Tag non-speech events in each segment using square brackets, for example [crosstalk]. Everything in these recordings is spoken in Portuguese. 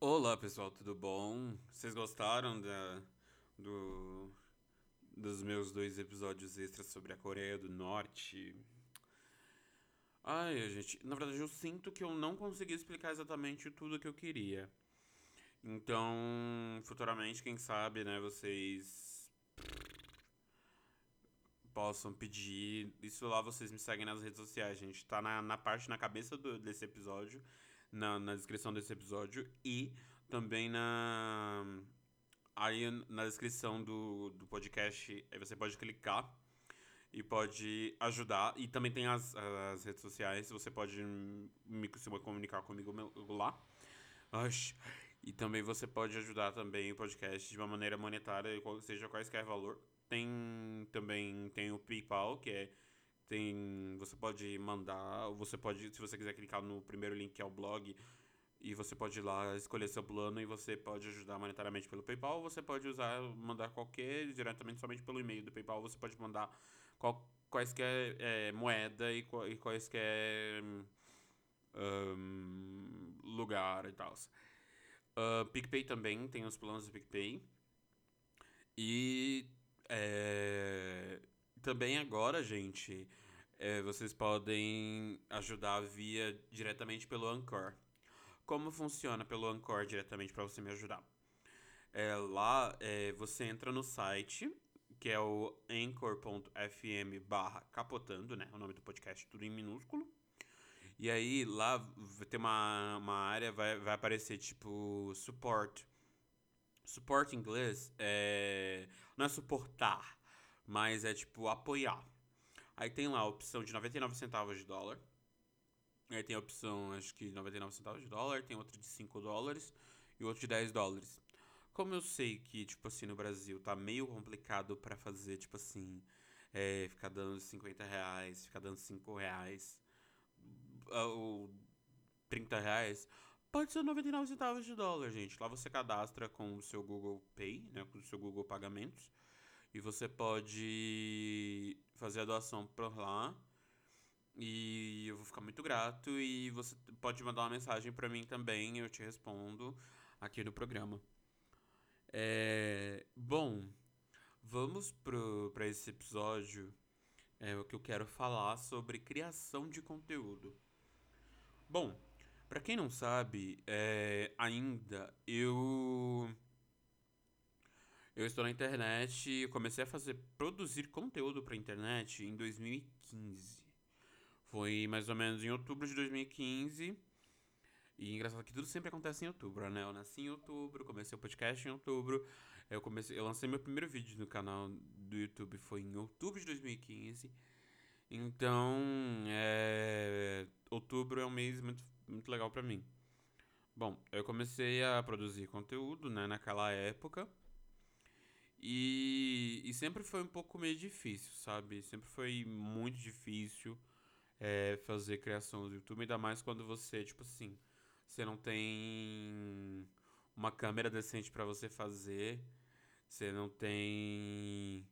Olá pessoal, tudo bom? Vocês gostaram da, do, dos meus dois episódios extras sobre a Coreia do Norte? Ai, gente, na verdade eu sinto que eu não consegui explicar exatamente tudo que eu queria. Então, futuramente, quem sabe, né, vocês possam pedir. Isso lá vocês me seguem nas redes sociais, gente. Tá na, na parte, na cabeça do, desse episódio na, na descrição desse episódio e também na aí na descrição do, do podcast aí você pode clicar e pode ajudar. E também tem as, as redes sociais você pode me comunicar comigo lá. E também você pode ajudar também o podcast de uma maneira monetária seja quaisquer valor. Tem também tem o PayPal que é tem, você pode mandar, você pode, se você quiser clicar no primeiro link que é o blog, e você pode ir lá escolher seu plano e você pode ajudar monetariamente pelo PayPal, você pode usar, mandar qualquer, diretamente somente pelo e-mail do PayPal, você pode mandar qual, quaisquer é, moeda e, e quaisquer um, lugar e tal. Uh, PicPay também tem os planos do PicPay. E é, também agora, gente, é, vocês podem ajudar via diretamente pelo Anchor. Como funciona pelo Anchor diretamente para você me ajudar? É, lá é, você entra no site, que é o anchor.fm barra capotando, né? O nome do podcast tudo em minúsculo. E aí lá ter uma, uma área, vai, vai aparecer tipo support. Support em inglês é, não é suportar, mas é tipo apoiar. Aí tem lá a opção de 99 centavos de dólar. Aí tem a opção, acho que 99 centavos de dólar, tem outro de 5 dólares e outro de 10 dólares. Como eu sei que, tipo assim, no Brasil tá meio complicado para fazer, tipo assim, é, ficar dando 50 reais, ficar dando 5 reais, ou 30 reais, pode ser 99 centavos de dólar, gente. Lá você cadastra com o seu Google Pay, né, com o seu Google Pagamentos. E você pode fazer a doação por lá. E eu vou ficar muito grato. E você pode mandar uma mensagem para mim também. Eu te respondo aqui no programa. É, bom, vamos para esse episódio. É o que eu quero falar sobre criação de conteúdo. Bom, para quem não sabe, é, ainda eu eu estou na internet e comecei a fazer produzir conteúdo para internet em 2015. Foi mais ou menos em outubro de 2015. E engraçado que tudo sempre acontece em outubro, né? Eu nasci em outubro, comecei o podcast em outubro. Eu comecei, eu lancei meu primeiro vídeo no canal do YouTube foi em outubro de 2015. Então, é, outubro é um mês muito, muito legal para mim. Bom, eu comecei a produzir conteúdo, né, naquela época. E, e sempre foi um pouco meio difícil, sabe? Sempre foi muito difícil é, fazer criação do YouTube, ainda mais quando você, tipo assim, você não tem uma câmera decente para você fazer, você não tem.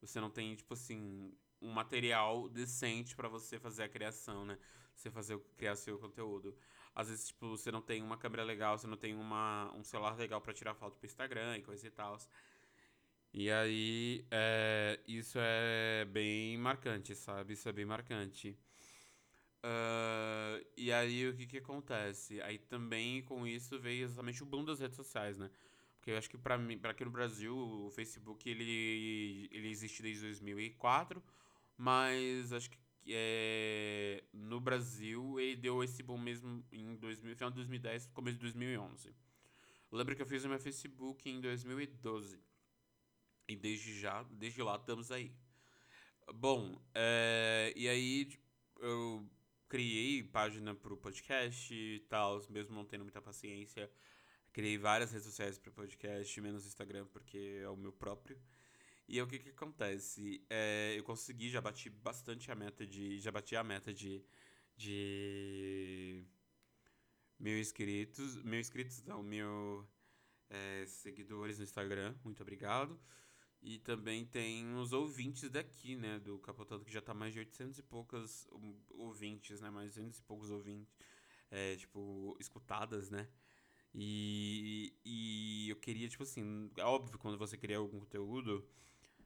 Você não tem, tipo assim, um material decente para você fazer a criação, né? Você fazer criar seu conteúdo. Às vezes, tipo, você não tem uma câmera legal, você não tem uma, um celular legal para tirar foto pro Instagram e coisa e tal. E aí, é, isso é bem marcante, sabe? Isso é bem marcante. Uh, e aí, o que que acontece? Aí também com isso veio exatamente o boom das redes sociais, né? Porque eu acho que para mim, para aqui no Brasil, o Facebook ele, ele existe desde 2004, mas acho que é, no Brasil ele deu esse boom mesmo em 2000, final de 2010, começo de 2011. Eu lembro que eu fiz o meu Facebook em 2012. E desde já, desde lá estamos aí. Bom, é, e aí eu criei página pro podcast e tal, mesmo não tendo muita paciência. Criei várias redes sociais para podcast, menos Instagram, porque é o meu próprio. E aí, o que que acontece? É, eu consegui, já bati bastante a meta de. Já bati a meta de. de. mil inscritos. Mil inscritos, não, mil é, seguidores no Instagram. Muito obrigado. E também tem os ouvintes daqui, né, do Capotando, que já tá mais de 800 e poucas ouvintes, né, mais de 800 e poucos ouvintes, é, tipo, escutadas, né. E, e eu queria, tipo assim, é óbvio, quando você cria algum conteúdo,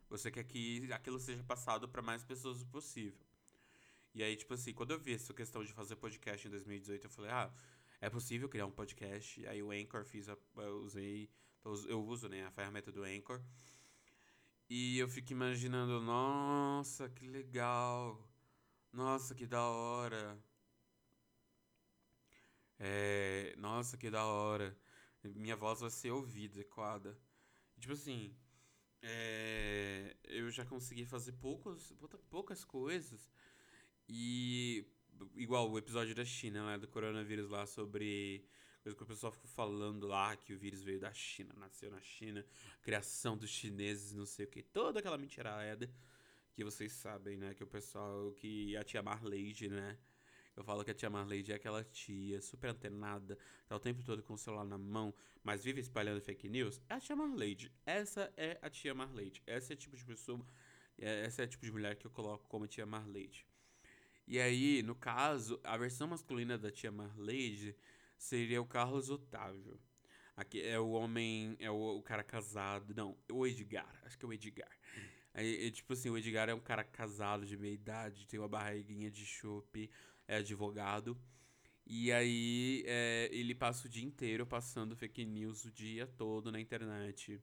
você quer que aquilo seja passado para mais pessoas possível. E aí, tipo assim, quando eu vi essa questão de fazer podcast em 2018, eu falei, ah, é possível criar um podcast. Aí o Anchor fiz, a, eu usei, eu uso, né, a ferramenta do Anchor. E eu fico imaginando, nossa, que legal. Nossa, que da hora. É, nossa, que da hora. Minha voz vai ser ouvida, ecoada. Tipo assim, é, eu já consegui fazer poucos, poucas coisas. E igual o episódio da China, né, do coronavírus lá sobre coisa que o pessoal ficou falando lá que o vírus veio da China, nasceu na China, criação dos chineses, não sei o que, toda aquela mentirada que vocês sabem, né, que o pessoal que a tia Marleide, né, eu falo que a tia Marleide é aquela tia super antenada, tá o tempo todo com o celular na mão, mas vive espalhando fake news. É a tia Marleide. Essa é a tia Marleide. Essa é o tipo de pessoa, é, essa é o tipo de mulher que eu coloco como tia Marleide. E aí, no caso, a versão masculina da tia Marleide seria o Carlos Otávio. Aqui é o homem, é o, o cara casado. Não, o Edgar. Acho que é o Edgar. É, tipo assim, o Edgar é um cara casado de meia idade, tem uma barriguinha de chope, é advogado. E aí é, ele passa o dia inteiro passando fake news o dia todo na internet.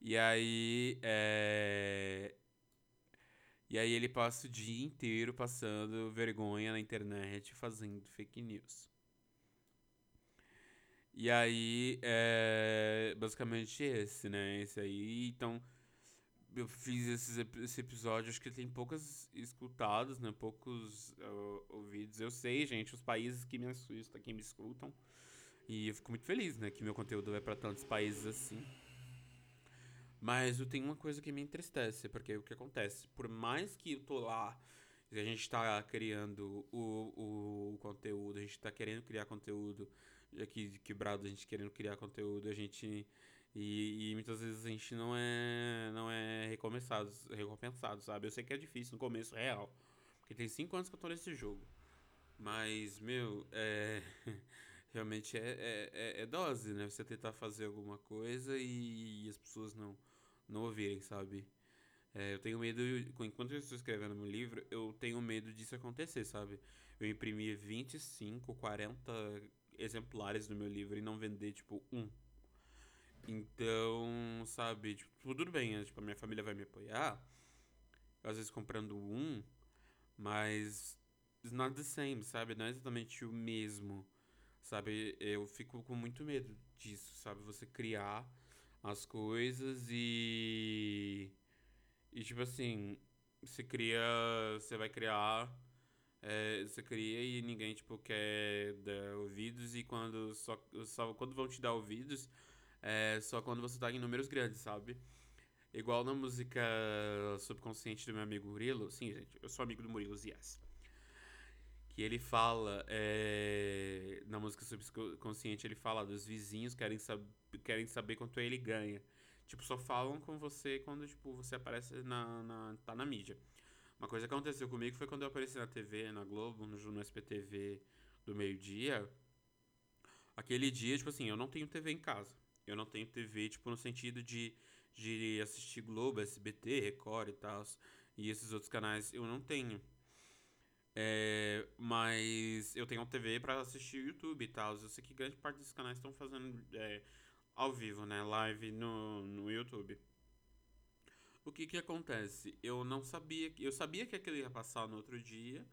E aí é, e aí ele passa o dia inteiro passando vergonha na internet fazendo fake news. E aí é basicamente esse, né? Esse aí, então eu fiz esses, esse episódio, acho que tem poucas escutadas, né? Poucos uh, ouvidos. Eu sei, gente, os países que me assustam, que me escutam. E eu fico muito feliz, né? Que meu conteúdo vai para tantos países assim. Mas eu tenho uma coisa que me entristece, porque o que acontece? Por mais que eu tô lá, a gente tá criando o, o conteúdo, a gente tá querendo criar conteúdo, aqui quebrado, a gente querendo criar conteúdo, a gente. E, e, muitas vezes a gente não é não é recompensado, recompensado, sabe? Eu sei que é difícil no começo, real. Porque tem cinco anos que eu tô nesse jogo. Mas, meu, é. [laughs] Realmente é, é, é, é dose, né? Você tentar fazer alguma coisa e, e as pessoas não não ouvirem, sabe? É, eu tenho medo, enquanto eu estou escrevendo meu livro, eu tenho medo disso acontecer, sabe? Eu imprimir 25, 40 exemplares do meu livro e não vender, tipo, um. Então, sabe, tipo, tudo bem, né? tipo, a minha família vai me apoiar, às vezes comprando um, mas it's not the same, sabe? Não é exatamente o mesmo, sabe? Eu fico com muito medo disso, sabe? Você criar as coisas e. E tipo assim, você cria. Você vai criar. É, você cria e ninguém, tipo, quer dar ouvidos e quando. Só, só quando vão te dar ouvidos é só quando você tá em números grandes, sabe? Igual na música subconsciente do meu amigo Murilo. Sim, gente, eu sou amigo do Murilo, yes que ele fala é, na música subconsciente ele fala dos vizinhos querem, sab querem saber quanto ele ganha tipo só falam com você quando tipo você aparece na, na tá na mídia uma coisa que aconteceu comigo foi quando eu apareci na TV na Globo no, no SPTV do meio dia aquele dia tipo assim eu não tenho TV em casa eu não tenho TV tipo no sentido de de assistir Globo SBT Record e tal e esses outros canais eu não tenho é, mas eu tenho TV para assistir YouTube e tal. Eu sei que grande parte desses canais estão fazendo é, ao vivo, né? Live no, no YouTube. O que que acontece? Eu não sabia. Eu sabia que aquilo ia passar no outro dia.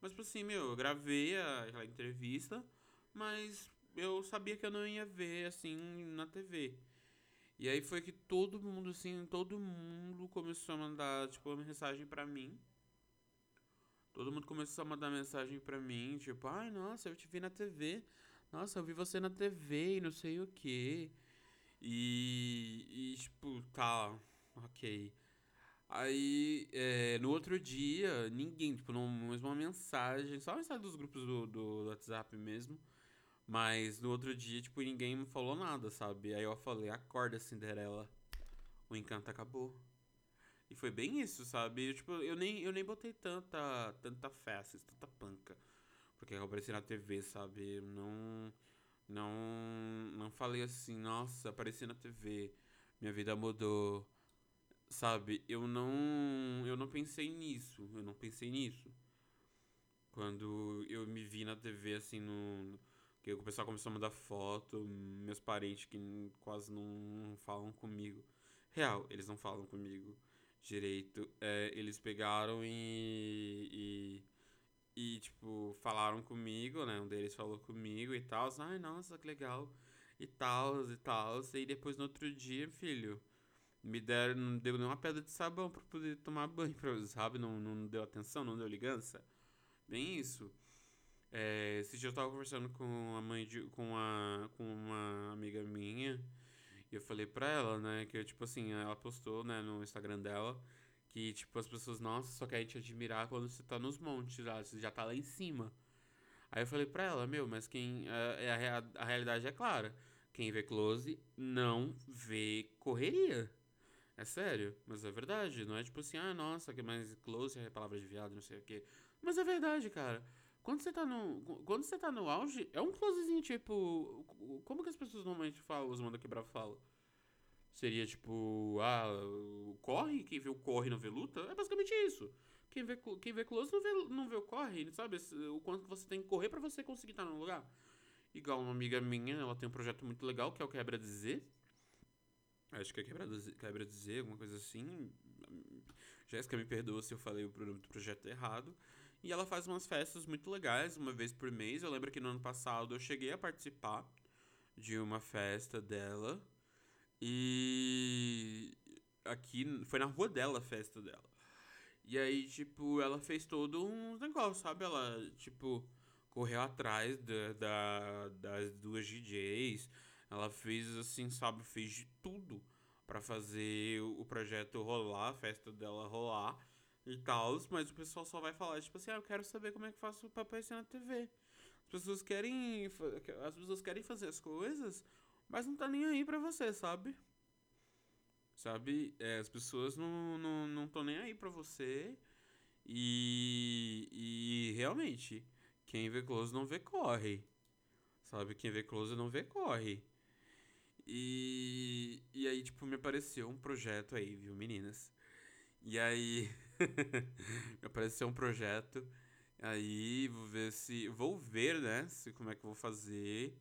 Mas, tipo assim, meu, eu gravei a, a entrevista. Mas eu sabia que eu não ia ver, assim, na TV. E aí foi que todo mundo, assim, todo mundo começou a mandar, tipo, uma mensagem pra mim Todo mundo começou a mandar mensagem pra mim, tipo, ai, nossa, eu te vi na TV. Nossa, eu vi você na TV e não sei o que. E, e, tipo, tá, ok. Aí, é, no outro dia, ninguém, tipo, não, mesmo uma mensagem, só uma mensagem dos grupos do, do WhatsApp mesmo. Mas no outro dia, tipo, ninguém me falou nada, sabe? Aí eu falei, acorda, Cinderela. O encanto acabou. E foi bem isso, sabe? Eu, tipo, eu nem, eu nem botei tanta, tanta fé, assim, tanta panca. Porque eu apareci na TV, sabe? Não. Não. falei assim, nossa, apareci na TV, minha vida mudou. Sabe, eu não. Eu não pensei nisso. Eu não pensei nisso. Quando eu me vi na TV, assim, no. Que o pessoal começou a mandar foto, meus parentes que quase não falam comigo. Real, eles não falam comigo direito. É, eles pegaram e, e, e, tipo, falaram comigo, né? Um deles falou comigo e tal. Ai, nossa, que legal. E tal, e tal. E depois no outro dia, filho, me deram, não deu nenhuma pedra de sabão pra poder tomar banho, sabe? Não, não deu atenção, não deu ligança. Bem isso. É, esse dia eu tava conversando com a mãe de, com, a, com uma amiga minha. E eu falei pra ela, né, que tipo assim, ela postou, né, no Instagram dela, que tipo, as pessoas, nossa, só querem te admirar quando você tá nos montes, lá, você já tá lá em cima. Aí eu falei pra ela, meu, mas quem. É, é a, a, a realidade é clara. Quem vê close não vê correria. É sério, mas é verdade. Não é tipo assim, ah, nossa, que mais close é palavra de viado, não sei o quê. Mas é verdade, cara. Quando você tá no. Quando você tá no auge, é um closezinho, tipo. Como que as pessoas normalmente falam, os manda quebrar fala? Seria tipo, ah, corre, quem vê o corre não vê luta? É basicamente isso. Quem vê, quem vê close não vê, não vê o corre, sabe? O quanto você tem que correr para você conseguir estar no lugar. Igual uma amiga minha, ela tem um projeto muito legal que é o Quebra Dizer. Acho que é Quebra quebra dizer alguma coisa assim. Jéssica me perdoa se eu falei o nome do projeto errado. E ela faz umas festas muito legais, uma vez por mês. Eu lembro que no ano passado eu cheguei a participar de uma festa dela. E aqui foi na rua dela a festa dela. E aí, tipo, ela fez todo um negócio, sabe? Ela, tipo, correu atrás da, da, das duas DJs. Ela fez assim, sabe? Fez de tudo para fazer o projeto rolar, a festa dela rolar e tal, mas o pessoal só vai falar, tipo assim, ah, eu quero saber como é que faço pra aparecer na TV. As pessoas querem. As pessoas querem fazer as coisas, mas não tá nem aí pra você, sabe? Sabe? É, as pessoas não não não estão nem aí pra você. E, e realmente, quem vê close não vê corre. Sabe? Quem vê close não vê corre. E, e aí, tipo, me apareceu um projeto aí, viu, meninas? E aí. [laughs] apareceu um projeto. Aí vou ver se. Vou ver, né? Se, como é que eu vou fazer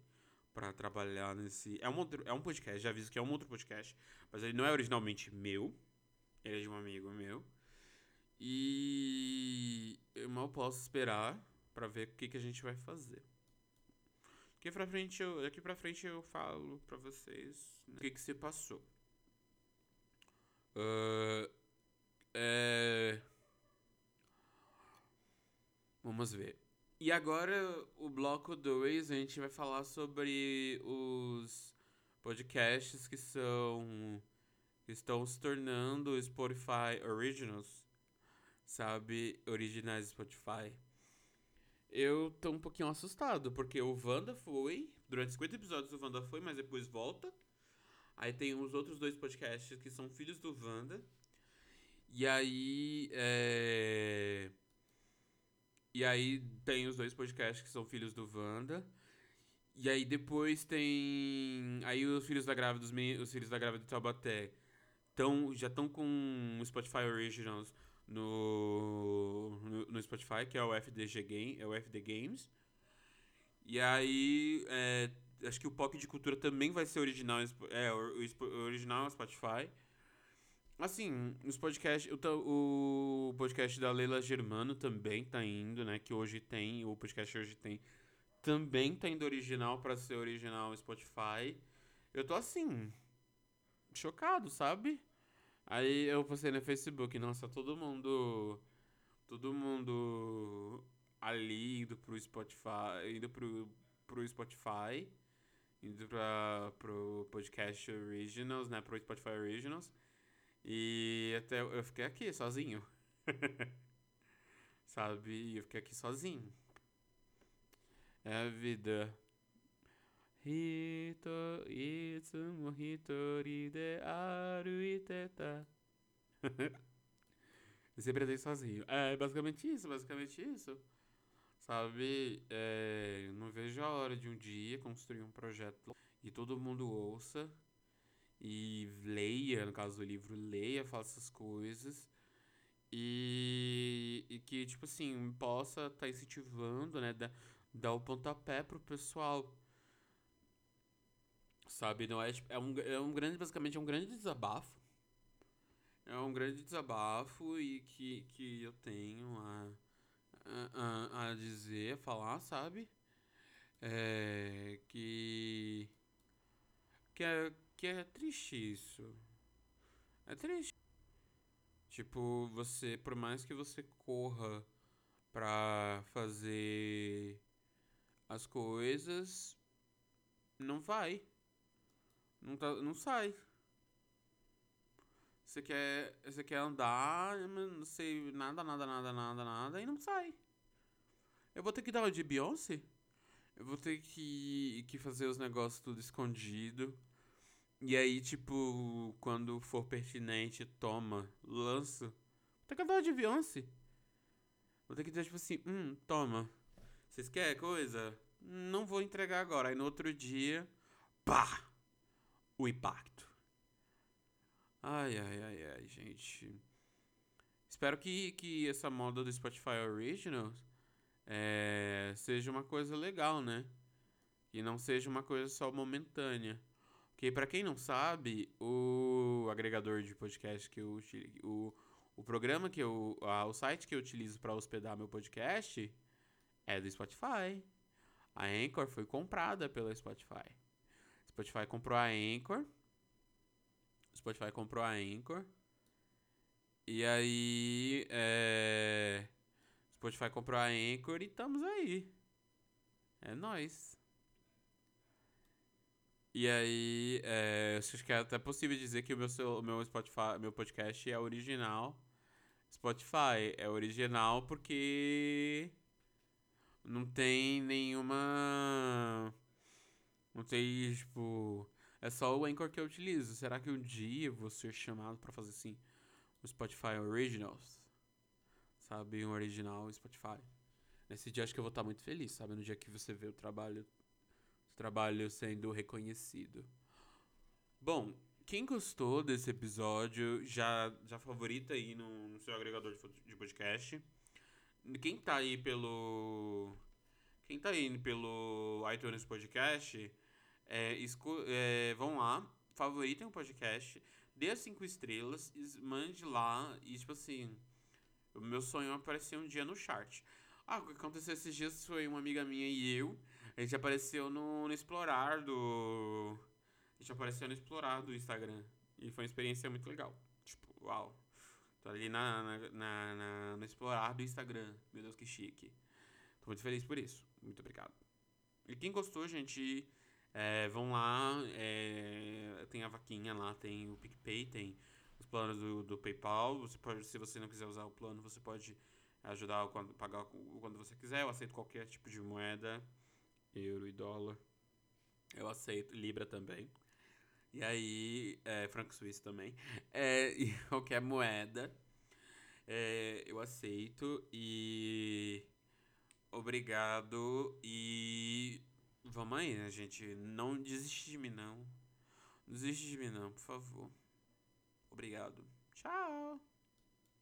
para trabalhar nesse. É um, outro, é um podcast, já aviso que é um outro podcast. Mas ele não é originalmente meu. Ele é de um amigo meu. E eu mal posso esperar para ver o que, que a gente vai fazer. Daqui pra frente eu, daqui pra frente eu falo pra vocês né, o que, que se passou. Uh, é... Vamos ver. E agora, o bloco 2, a gente vai falar sobre os podcasts que são. que estão se tornando Spotify Originals. Sabe? Originais Spotify. Eu tô um pouquinho assustado, porque o Wanda foi. Durante 50 episódios o Wanda foi, mas depois volta. Aí tem os outros dois podcasts que são filhos do Wanda. E aí. É... E aí tem os dois podcasts que são filhos do Wanda. E aí depois tem. Aí os filhos da grávida, os, os filhos da grávida do Taubaté tão, já estão com o Spotify Originals no, no, no, Spotify, que é o FDG Game, é o FD Games. E aí. É, acho que o POC de Cultura também vai ser original. É, o, o original Spotify. Assim, os podcasts. O, o podcast da Leila Germano também tá indo, né? Que hoje tem, o podcast hoje tem. Também tá indo original para ser original Spotify. Eu tô assim. Chocado, sabe? Aí eu postei no Facebook, nossa, todo mundo. Todo mundo ali indo pro Spotify. Indo pro, pro Spotify. Indo pra, pro podcast Originals, né? Pro Spotify Originals. E até eu fiquei aqui sozinho. [laughs] Sabe? Eu fiquei aqui sozinho. É a vida. Hito, itsumo hitori [laughs] andei sozinho. É basicamente isso, basicamente isso. sabe? É, não vejo a hora de um dia construir um projeto e todo mundo ouça e leia, no caso do livro, leia, faça essas coisas. E, e que, tipo assim, possa estar tá incentivando, né? Dar, dar o pontapé pro pessoal. Sabe? Não é, tipo, é, um, é um grande, basicamente, é um grande desabafo. É um grande desabafo e que, que eu tenho a, a, a dizer, a falar, sabe? É, que que é, que é triste isso. É triste. Tipo, você, por mais que você corra pra fazer as coisas, não vai. Não, tá, não sai. Você quer, você quer andar, não sei nada, nada, nada, nada, nada, e não sai. Eu vou ter que dar o de Beyoncé? Eu vou ter que, que fazer os negócios tudo escondido. E aí, tipo, quando for pertinente, toma, lança. Vou ter que dar de Beyoncé. Vou ter que dizer, tipo assim, hum, toma. Vocês querem coisa? Não vou entregar agora. Aí no outro dia, pá! O impacto. Ai, ai, ai, ai, gente. Espero que, que essa moda do Spotify Originals é, seja uma coisa legal, né? E não seja uma coisa só momentânea. Porque, para quem não sabe, o agregador de podcast que eu o, o programa que eu. A, o site que eu utilizo para hospedar meu podcast é do Spotify. A Anchor foi comprada pela Spotify. Spotify comprou a Anchor. Spotify comprou a Anchor. E aí. É... Spotify comprou a Anchor e estamos aí. É nós. E aí, é, acho que é até possível dizer que o meu, o meu Spotify, meu podcast é original. Spotify é original porque não tem nenhuma. Não tem, tipo. É só o Anchor que eu utilizo. Será que um dia eu vou ser chamado para fazer assim? O Spotify Originals? sabe? Um original Spotify. Nesse dia acho que eu vou estar muito feliz, sabe? No dia que você vê o trabalho, o trabalho sendo reconhecido. Bom, quem gostou desse episódio, já, já favorita aí no, no seu agregador de, de podcast. Quem tá aí pelo. Quem tá aí pelo iTunes Podcast, é, é, vão lá, favoritem o podcast, dê as cinco estrelas, mande lá e, tipo assim, o meu sonho é aparecer um dia no chart. Ah, o que aconteceu esses dias foi uma amiga minha e eu. A gente apareceu no, no Explorar do. A gente apareceu no Explorar do Instagram. E foi uma experiência muito legal. Tipo, uau. Tô ali na, na, na, na no Explorar do Instagram. Meu Deus, que chique. Tô muito feliz por isso. Muito obrigado. E quem gostou, gente, é, vão lá. É, tem a vaquinha lá, tem o PicPay, tem os planos do, do PayPal. Você pode, se você não quiser usar o plano, você pode ajudar quando pagar quando você quiser. Eu aceito qualquer tipo de moeda, euro e dólar. Eu aceito libra também. E aí, é, franco suíço também. [laughs] É, e [laughs] qualquer moeda é, eu aceito e obrigado e vamos aí, né, gente? Não desiste de mim não. Não desiste de mim não, por favor. Obrigado. Tchau.